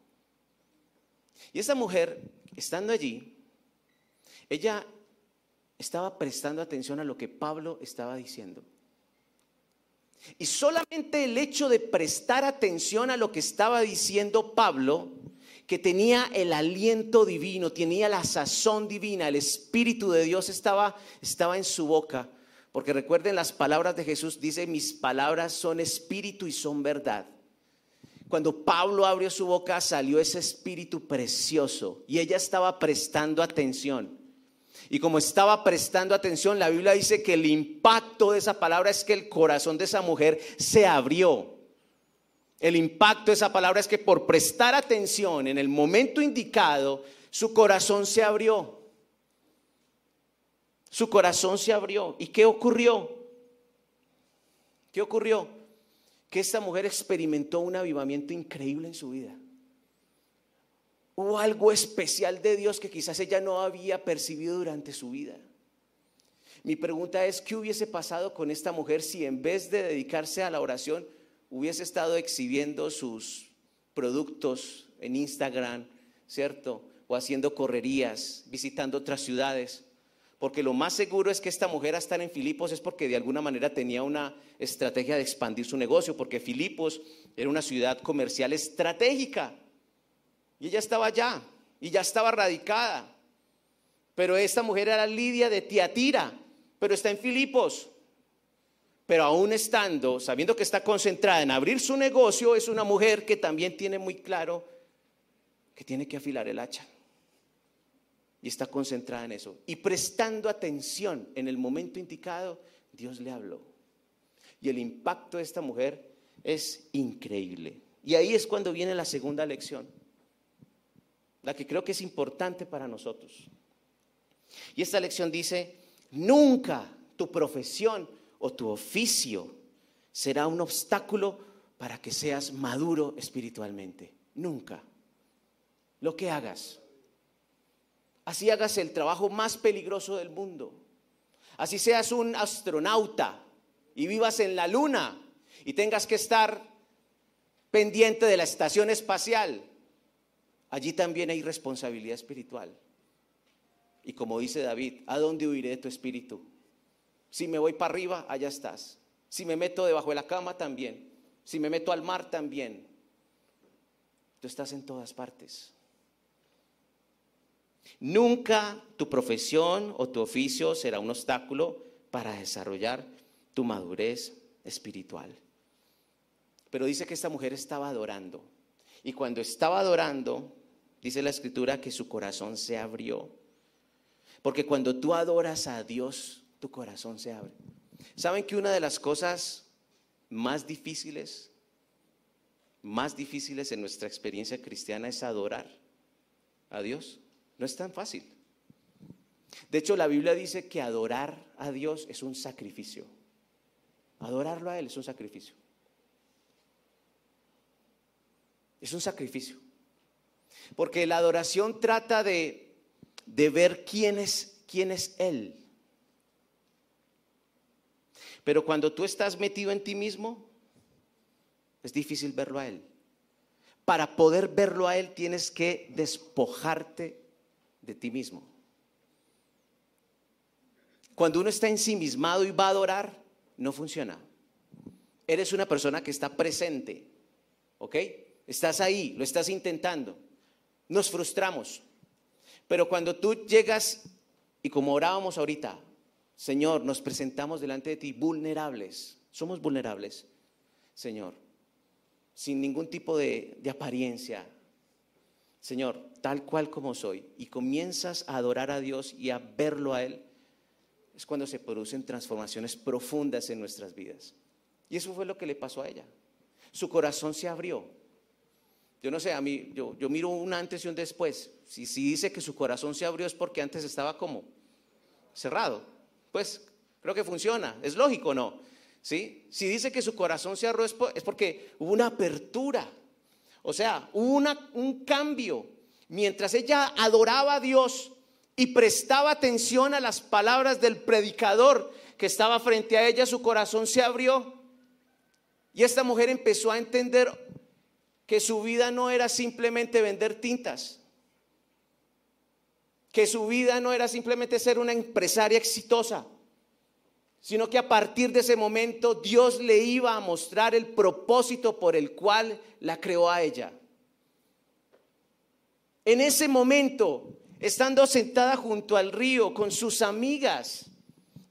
[SPEAKER 1] Y esa mujer, estando allí, ella estaba prestando atención a lo que Pablo estaba diciendo. Y solamente el hecho de prestar atención a lo que estaba diciendo Pablo que tenía el aliento divino, tenía la sazón divina, el Espíritu de Dios estaba, estaba en su boca. Porque recuerden las palabras de Jesús, dice, mis palabras son espíritu y son verdad. Cuando Pablo abrió su boca salió ese espíritu precioso y ella estaba prestando atención. Y como estaba prestando atención, la Biblia dice que el impacto de esa palabra es que el corazón de esa mujer se abrió. El impacto de esa palabra es que por prestar atención en el momento indicado, su corazón se abrió. Su corazón se abrió. ¿Y qué ocurrió? ¿Qué ocurrió? Que esta mujer experimentó un avivamiento increíble en su vida. Hubo algo especial de Dios que quizás ella no había percibido durante su vida. Mi pregunta es, ¿qué hubiese pasado con esta mujer si en vez de dedicarse a la oración hubiese estado exhibiendo sus productos en Instagram, ¿cierto? O haciendo correrías, visitando otras ciudades. Porque lo más seguro es que esta mujer a estar en Filipos es porque de alguna manera tenía una estrategia de expandir su negocio, porque Filipos era una ciudad comercial estratégica. Y ella estaba allá, y ya estaba radicada. Pero esta mujer era Lidia de Tiatira, pero está en Filipos. Pero aún estando, sabiendo que está concentrada en abrir su negocio, es una mujer que también tiene muy claro que tiene que afilar el hacha. Y está concentrada en eso. Y prestando atención en el momento indicado, Dios le habló. Y el impacto de esta mujer es increíble. Y ahí es cuando viene la segunda lección, la que creo que es importante para nosotros. Y esta lección dice Nunca tu profesión o tu oficio será un obstáculo para que seas maduro espiritualmente. Nunca. Lo que hagas. Así hagas el trabajo más peligroso del mundo. Así seas un astronauta y vivas en la luna y tengas que estar pendiente de la estación espacial. Allí también hay responsabilidad espiritual. Y como dice David, ¿a dónde huiré de tu espíritu? Si me voy para arriba, allá estás. Si me meto debajo de la cama, también. Si me meto al mar, también. Tú estás en todas partes. Nunca tu profesión o tu oficio será un obstáculo para desarrollar tu madurez espiritual. Pero dice que esta mujer estaba adorando. Y cuando estaba adorando, dice la escritura que su corazón se abrió. Porque cuando tú adoras a Dios, tu corazón se abre. ¿Saben que una de las cosas más difíciles, más difíciles en nuestra experiencia cristiana es adorar a Dios? No es tan fácil. De hecho, la Biblia dice que adorar a Dios es un sacrificio. Adorarlo a Él es un sacrificio. Es un sacrificio. Porque la adoración trata de, de ver quién es, quién es Él. Pero cuando tú estás metido en ti mismo, es difícil verlo a Él. Para poder verlo a Él tienes que despojarte de ti mismo. Cuando uno está ensimismado y va a adorar, no funciona. Eres una persona que está presente, ¿ok? Estás ahí, lo estás intentando. Nos frustramos. Pero cuando tú llegas y como orábamos ahorita, Señor, nos presentamos delante de ti vulnerables. Somos vulnerables, Señor, sin ningún tipo de, de apariencia. Señor, tal cual como soy, y comienzas a adorar a Dios y a verlo a Él, es cuando se producen transformaciones profundas en nuestras vidas. Y eso fue lo que le pasó a ella. Su corazón se abrió. Yo no sé, a mí, yo, yo miro un antes y un después. Si, si dice que su corazón se abrió es porque antes estaba como cerrado. Pues creo que funciona, es lógico, ¿no? ¿Sí? Si dice que su corazón se abrió es porque hubo una apertura. O sea, hubo un cambio. Mientras ella adoraba a Dios, y prestaba atención a las palabras del predicador que estaba frente a ella, su corazón se abrió. Y esta mujer empezó a entender que su vida no era simplemente vender tintas, que su vida no era simplemente ser una empresaria exitosa, sino que a partir de ese momento Dios le iba a mostrar el propósito por el cual la creó a ella. En ese momento estando sentada junto al río con sus amigas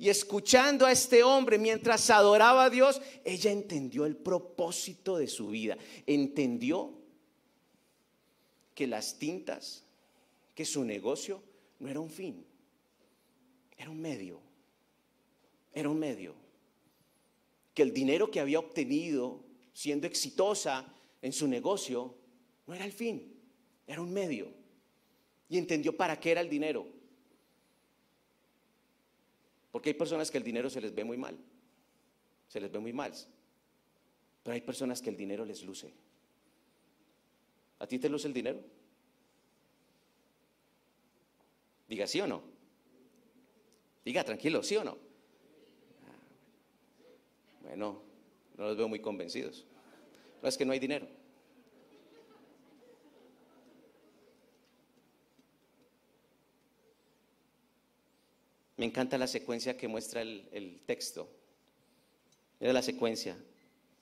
[SPEAKER 1] y escuchando a este hombre mientras adoraba a Dios, ella entendió el propósito de su vida. Entendió que las tintas, que su negocio no era un fin, era un medio. Era un medio. Que el dinero que había obtenido siendo exitosa en su negocio no era el fin, era un medio y entendió para qué era el dinero. Porque hay personas que el dinero se les ve muy mal, se les ve muy mal, pero hay personas que el dinero les luce. ¿A ti te luce el dinero? Diga sí o no. Diga tranquilo, sí o no. Bueno, no los veo muy convencidos. No es que no hay dinero. Me encanta la secuencia que muestra el, texto. Mira la secuencia.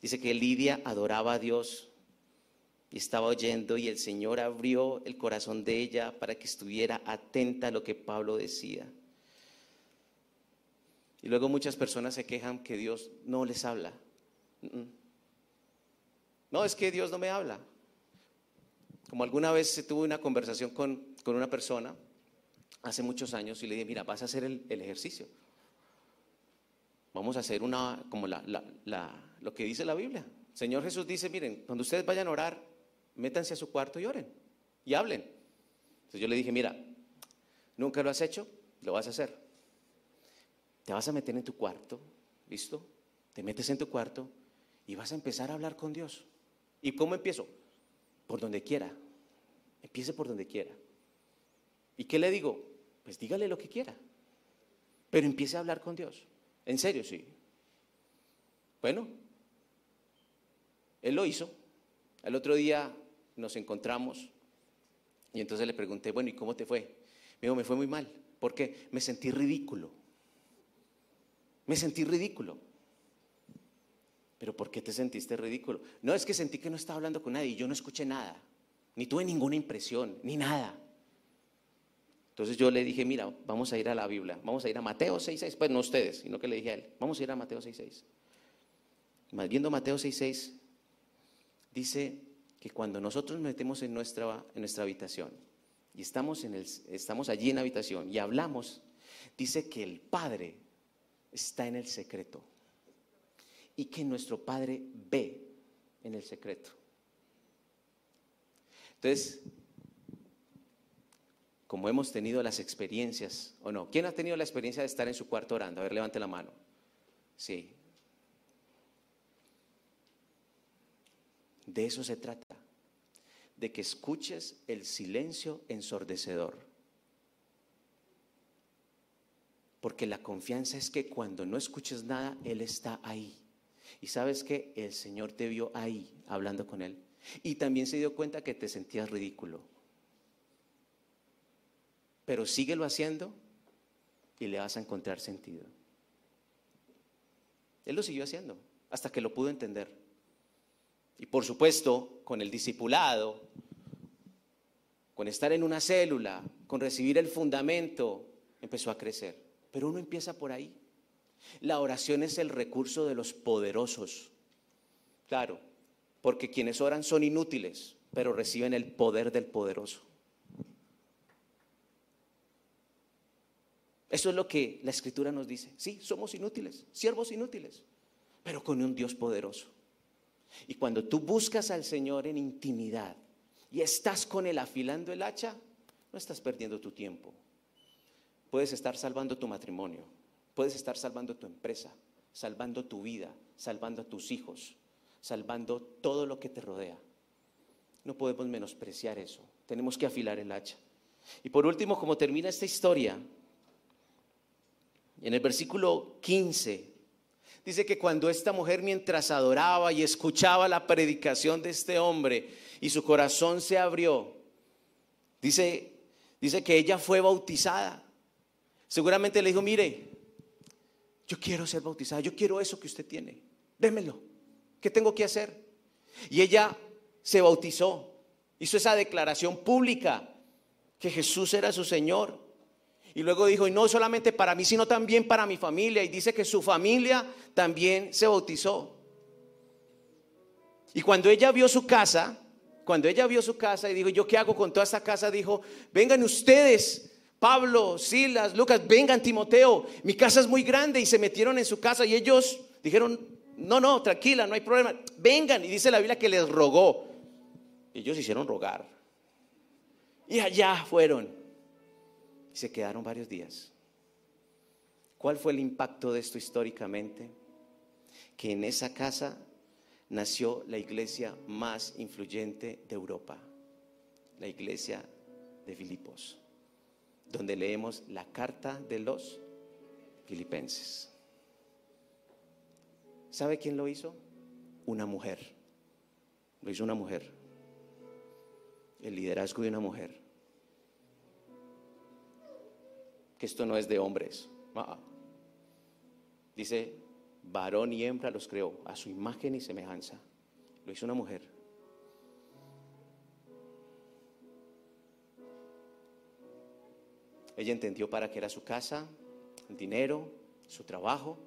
[SPEAKER 1] Dice que Lidia adoraba a Dios y estaba oyendo y el Señor abrió el corazón de ella para que estuviera atenta a lo que Pablo decía. Y luego muchas personas se quejan que Dios no les habla. No, es que Dios no me habla. Como alguna vez se tuvo una conversación con, con una persona hace muchos años y le dije, mira, vas a hacer el, ejercicio. Vamos a hacer una, como la, lo que dice la Biblia. Señor Jesús dice, miren, cuando ustedes vayan a orar, métanse a su cuarto y oren y hablen. Entonces yo le dije, mira, nunca lo has hecho, lo vas a hacer. te vas a meter en tu cuarto, ¿listo? Te metes en tu cuarto y vas a empezar a hablar con Dios. ¿Y cómo empiezo? Por donde quiera. Empiece por donde quiera. ¿Y qué le digo? Pues dígale lo que quiera. Pero empiece a hablar con Dios. En serio, sí. Bueno, él lo hizo. El otro día nos encontramos y entonces le pregunté, bueno, ¿y cómo te fue? Me dijo, me fue muy mal, porque me sentí ridículo. Me sentí ridículo. Pero ¿por qué te sentiste ridículo? No, es que sentí que no estaba hablando con nadie y yo no escuché nada, ni tuve ninguna impresión, ni nada. Entonces yo le dije, mira, vamos a ir a la Biblia, vamos a ir a Mateo 6.6, pues no ustedes, sino que le dije a él, vamos a ir a Mateo 6.6. Viendo Mateo 6.6, dice que cuando nosotros nos metemos en nuestra, en nuestra habitación y estamos, en el, estamos allí en la habitación y hablamos, dice que el Padre está en el secreto y que nuestro Padre ve en el secreto. Entonces, como hemos tenido las experiencias, o no, ¿quién ha tenido la experiencia de estar en su cuarto orando? A ver, levante la mano. Sí, De eso se trata, de que escuches el silencio ensordecedor. Porque la confianza es que cuando no escuches nada, Él está ahí. Y sabes que el Señor te vio ahí hablando con Él. Y también se dio cuenta que te sentías ridículo. Pero síguelo haciendo y le vas a encontrar sentido. Él lo siguió haciendo hasta que lo pudo entender. Y por supuesto, con el discipulado, con estar en una célula, con recibir el fundamento, empezó a crecer. Pero uno empieza por ahí. La oración es el recurso de los poderosos. Claro, porque quienes oran son inútiles, pero reciben el poder del poderoso. Eso es lo que la escritura nos dice. Sí, somos inútiles, siervos inútiles, pero con un Dios poderoso. Y cuando tú buscas al Señor en intimidad y estás con Él afilando el hacha, no estás perdiendo tu tiempo. Puedes estar salvando tu matrimonio, puedes estar salvando tu empresa, salvando tu vida, salvando a tus hijos, salvando todo lo que te rodea. No podemos menospreciar eso. Tenemos que afilar el hacha. Y por último, como termina esta historia, en el versículo 15 Dice que cuando esta mujer mientras adoraba y escuchaba la predicación de este hombre y su corazón se abrió, dice, dice que ella fue bautizada. Seguramente le dijo, mire, yo quiero ser bautizada, yo quiero eso que usted tiene, démelo, ¿qué tengo que hacer? Y ella se bautizó, hizo esa declaración pública que Jesús era su Señor. Y luego dijo, y no solamente para mí, sino también para mi familia. Y dice que su familia también se bautizó. Y cuando ella vio su casa, cuando ella vio su casa y dijo, ¿yo qué hago con toda esta casa? Dijo, vengan ustedes, Pablo, Silas, Lucas, vengan Timoteo, mi casa es muy grande y se metieron en su casa y ellos dijeron, no, no, tranquila, no hay problema, vengan. Y dice la Biblia que les rogó. Ellos hicieron rogar. Y allá fueron y se quedaron varios días. ¿Cuál fue el impacto de esto históricamente? Que en esa casa nació la iglesia más influyente de Europa, la iglesia de Filipos, donde leemos la carta de los filipenses. ¿Sabe quién lo hizo? Una mujer. Lo hizo una mujer. El liderazgo de una mujer. Que esto no es de hombres. Ah, ah. Dice, varón y hembra los creó a su imagen y semejanza. Lo hizo una mujer. Ella entendió para qué era su casa, el dinero, su trabajo.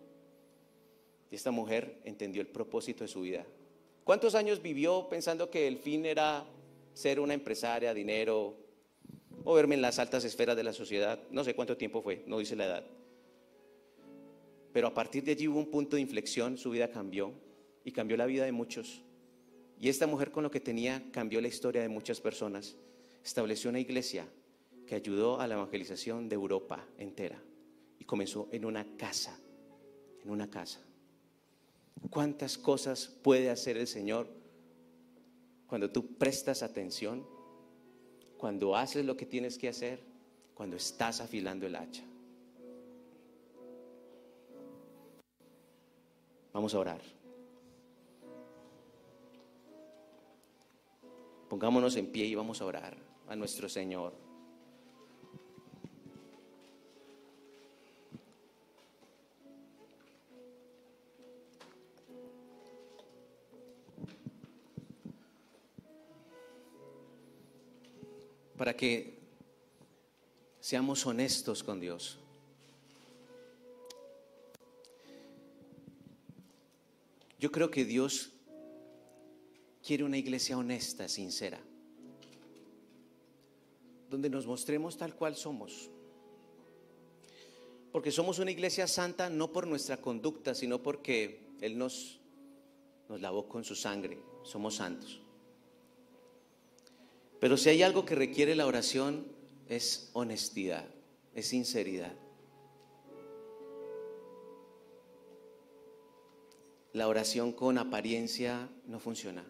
[SPEAKER 1] Y esta mujer entendió el propósito de su vida. ¿Cuántos años vivió pensando que el fin era ser una empresaria, dinero, verme en las altas esferas de la sociedad. No sé cuánto tiempo fue, no dice la edad. Pero a partir de allí hubo un punto de inflexión, su vida cambió y cambió la vida de muchos. Y esta mujer con lo que tenía cambió la historia de muchas personas. Estableció una iglesia que ayudó a la evangelización de Europa entera. y comenzó en una casa, en una casa. ¿Cuántas cosas puede hacer el Señor cuando tú prestas atención, cuando haces lo que tienes que hacer, cuando estás afilando el hacha? Vamos a orar. Pongámonos en pie y vamos a orar a nuestro Señor. Para que seamos honestos con Dios. Yo creo que Dios quiere una iglesia honesta, sincera, donde nos mostremos tal cual somos. Porque somos una iglesia santa no por nuestra conducta, sino porque Él nos, nos lavó con su sangre. Somos santos. Pero si hay algo que requiere la oración es honestidad, es sinceridad. La oración con apariencia no funciona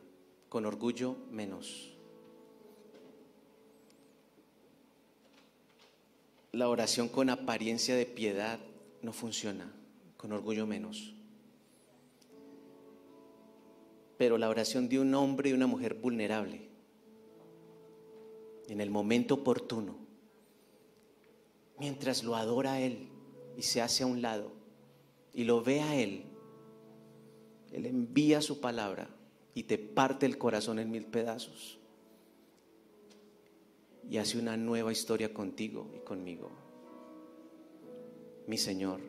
[SPEAKER 1] con orgullo menos. La oración con apariencia de piedad no funciona, con orgullo menos. Pero la oración de un hombre y una mujer vulnerable, en el momento oportuno, mientras lo adora Él y se hace a un lado y lo ve a Él, Él envía su palabra y te parte el corazón en mil pedazos. Y hace una nueva historia contigo y conmigo. Mi Señor,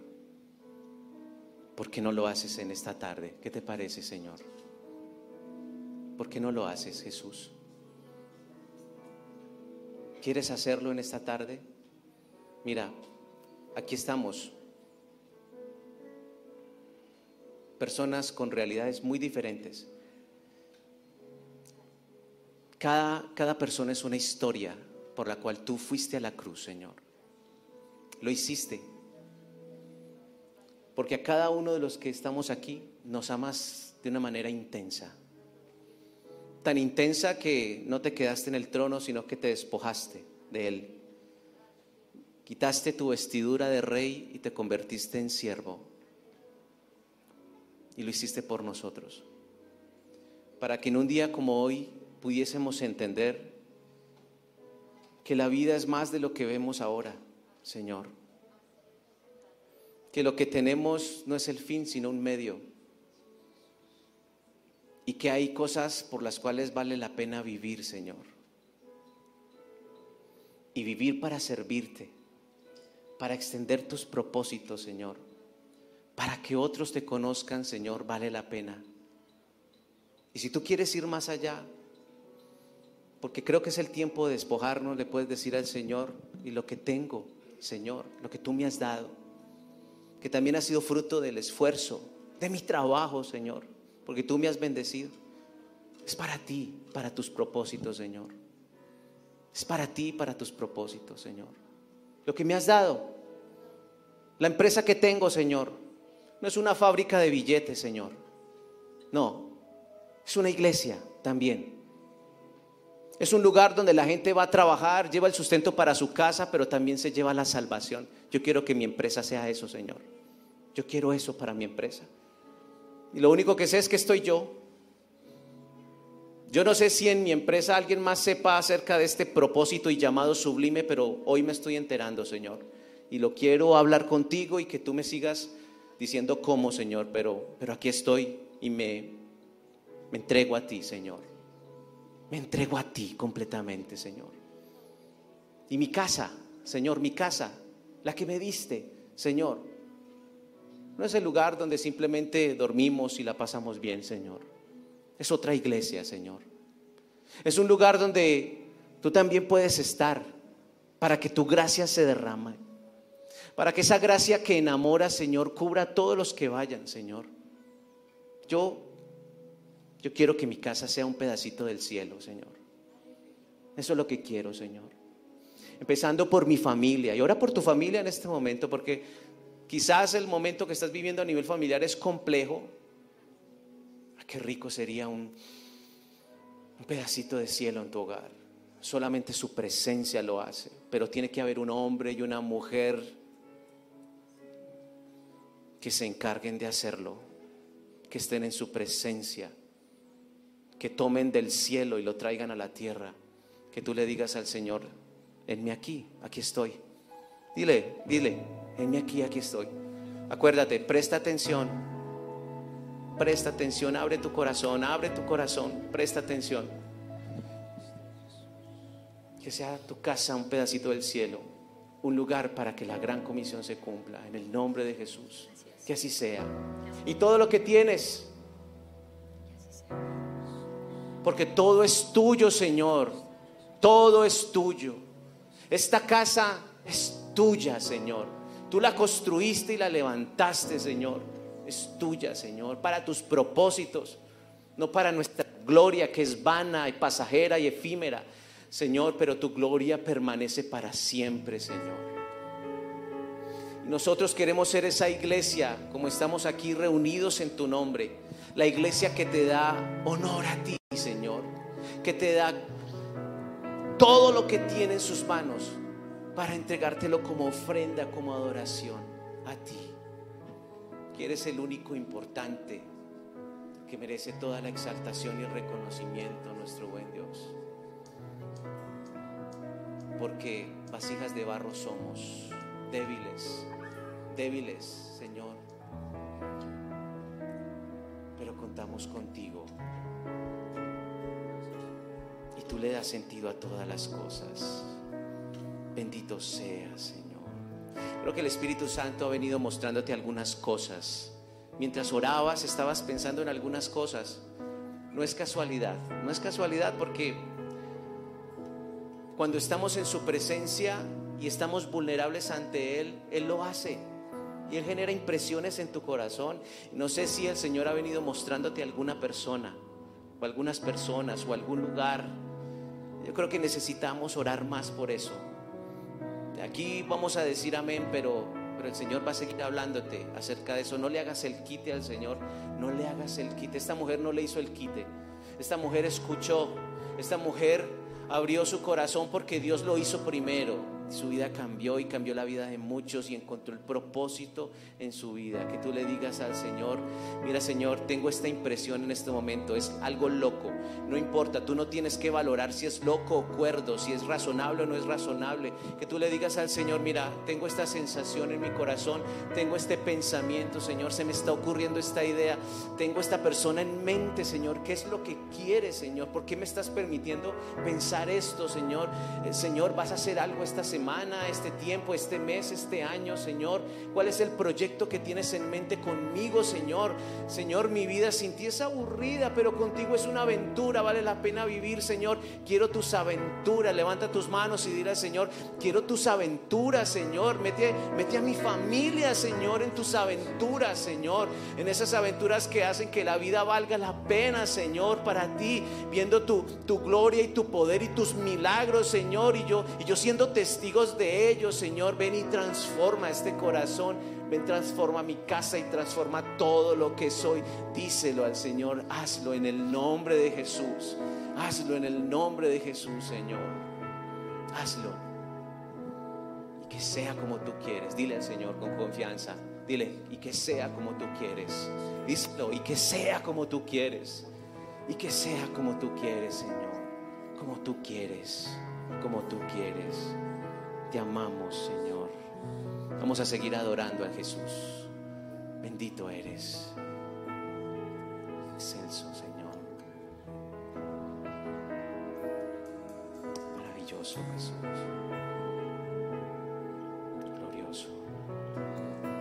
[SPEAKER 1] ¿por qué no lo haces en esta tarde? ¿Qué te parece, Señor? ¿Por qué no lo haces, Jesús? ¿Quieres hacerlo en esta tarde? Mira, aquí estamos. Personas con realidades muy diferentes cada, persona es una historia por la cual tú fuiste a la cruz, Señor. Lo hiciste. Porque a cada uno de los que estamos aquí nos amas de una manera intensa. Tan intensa que no te quedaste en el trono, sino que te despojaste de él. Quitaste tu vestidura de rey y te convertiste en siervo. Y lo hiciste por nosotros. Para que en un día como hoy pudiésemos entender que la vida es más de lo que vemos ahora, Señor. Que lo que tenemos no es el fin, sino un medio. Y que hay cosas por las cuales vale la pena vivir, Señor. Y vivir para servirte, para extender tus propósitos, Señor. Para que otros te conozcan, Señor, vale la pena. Y si tú quieres ir más allá, porque creo que es el tiempo de despojarnos, le puedes decir al Señor, y lo que tengo, Señor, lo que tú me has dado, que también ha sido fruto del esfuerzo, de mi trabajo, Señor, porque tú me has bendecido. Es para ti, para tus propósitos, Señor. Es para ti, para tus propósitos, Señor. Lo que me has dado, la empresa que tengo, Señor, no es una fábrica de billetes, Señor. No, es una iglesia también es un lugar donde la gente va a trabajar, lleva el sustento para su casa, pero también se lleva la salvación. Yo quiero que mi empresa sea eso, Señor. Yo quiero eso para mi empresa. Y lo único que sé es que estoy yo. Yo no sé si en mi empresa alguien más sepa acerca de este propósito y llamado sublime, pero hoy me estoy enterando, Señor. Y lo quiero hablar contigo y que tú me sigas diciendo cómo, Señor, pero, pero aquí estoy y me, me entrego a ti, Señor. Me entrego a ti completamente, Señor. Y mi casa, Señor, mi casa, la que me diste, Señor, no es el lugar donde simplemente dormimos y la pasamos bien, Señor. Es otra iglesia, Señor. Es un lugar donde tú también puedes estar para que tu gracia se derrame. Para que esa gracia que enamora, Señor, cubra a todos los que vayan, Señor. Yo yo quiero que mi casa sea un pedacito del cielo, Señor. Eso es lo que quiero, Señor. Empezando por mi familia. Y ahora por tu familia en este momento, porque Quizás el momento que estás viviendo a nivel familiar es complejo. Ah, qué rico sería un, pedacito de cielo en tu hogar. Solamente su presencia lo hace. Pero tiene que haber un hombre y una mujer que se encarguen de hacerlo, que estén en su presencia, que tomen del cielo y lo traigan a la tierra, que tú le digas al Señor, enme aquí, aquí estoy. Dile, dile, enme aquí, aquí estoy. Acuérdate, presta atención, presta atención, abre tu corazón, abre tu corazón, presta atención. Que sea tu casa un pedacito del cielo, un lugar para que la gran comisión se cumpla, en el nombre de Jesús. Que así sea. Y todo lo que tienes, porque todo es tuyo, Señor. Todo es tuyo. Esta casa es tuya, Señor. Tú la construiste y la levantaste, Señor. Es tuya, Señor, para tus propósitos, no para nuestra gloria que es vana y pasajera y efímera, Señor, pero tu gloria permanece para siempre, Señor. Nosotros queremos ser esa iglesia, como estamos aquí reunidos en tu nombre, la iglesia que te da honor a ti, Señor, que te da todo lo que tiene en sus manos para entregártelo como ofrenda, como adoración a ti. Que eres el único importante que merece toda la exaltación y reconocimiento, nuestro buen Dios. Porque vasijas de barro somos, débiles, débiles, Señor, pero contamos contigo. Y tú le das sentido a todas las cosas. Bendito sea, Señor. Creo que el Espíritu Santo ha venido mostrándote algunas cosas. Mientras orabas, estabas pensando en algunas cosas. No es casualidad, no es casualidad porque cuando estamos en su presencia y estamos vulnerables ante Él, Él lo hace. Y Él genera impresiones en tu corazón. No sé si el Señor ha venido mostrándote alguna persona, o algunas personas, o algún lugar. Yo creo que necesitamos orar más por eso. Aquí vamos a decir amén, pero, pero el Señor va a seguir hablándote acerca de eso. No le hagas el quite al Señor, no le hagas el quite. Esta mujer no le hizo el quite. Esta mujer escuchó, esta mujer abrió su corazón porque Dios lo hizo primero su vida cambió y cambió la vida de muchos y encontró el propósito en su vida. Que tú le digas al Señor, mira Señor, tengo esta impresión en este momento, es algo loco, no importa, tú no tienes que valorar si es loco o cuerdo, si es razonable o no es razonable. Que tú le digas al Señor, mira, tengo esta sensación en mi corazón, tengo este pensamiento, Señor, se me está ocurriendo esta idea, tengo esta persona en mente, Señor, ¿qué es lo que quieres, Señor? ¿Por qué me estás permitiendo pensar esto, Señor? Eh, Señor, vas a hacer algo esta semana este tiempo, este mes, este año, Señor? ¿Cuál es el proyecto que tienes en mente conmigo, Señor? Señor, mi vida sin ti es aburrida, pero contigo es una aventura, vale la pena vivir, Señor. Quiero tus aventuras. Levanta tus manos y dile Señor, quiero tus aventuras, Señor. Mete, mete a mi familia, Señor, en tus aventuras, Señor. En esas aventuras que hacen que la vida valga la pena, Señor, para ti, viendo tu, tu gloria y tu poder y tus milagros, Señor. Y yo, y yo siendo testigo de ellos, Señor. Ven y transforma este corazón. Ven, transforma mi casa y transforma todo lo que soy. Díselo al Señor. Hazlo en el nombre de Jesús. Hazlo en el nombre de Jesús, Señor. Hazlo. Y que sea como tú quieres. Dile al Señor con confianza. Dile, y que sea como tú quieres. Díselo, y que sea como tú quieres. Y que sea como tú quieres, Señor. Como tú quieres. Como tú quieres. Te amamos, Señor. Vamos a seguir adorando a Jesús. Bendito eres. Excelso, Señor. Maravilloso Jesús.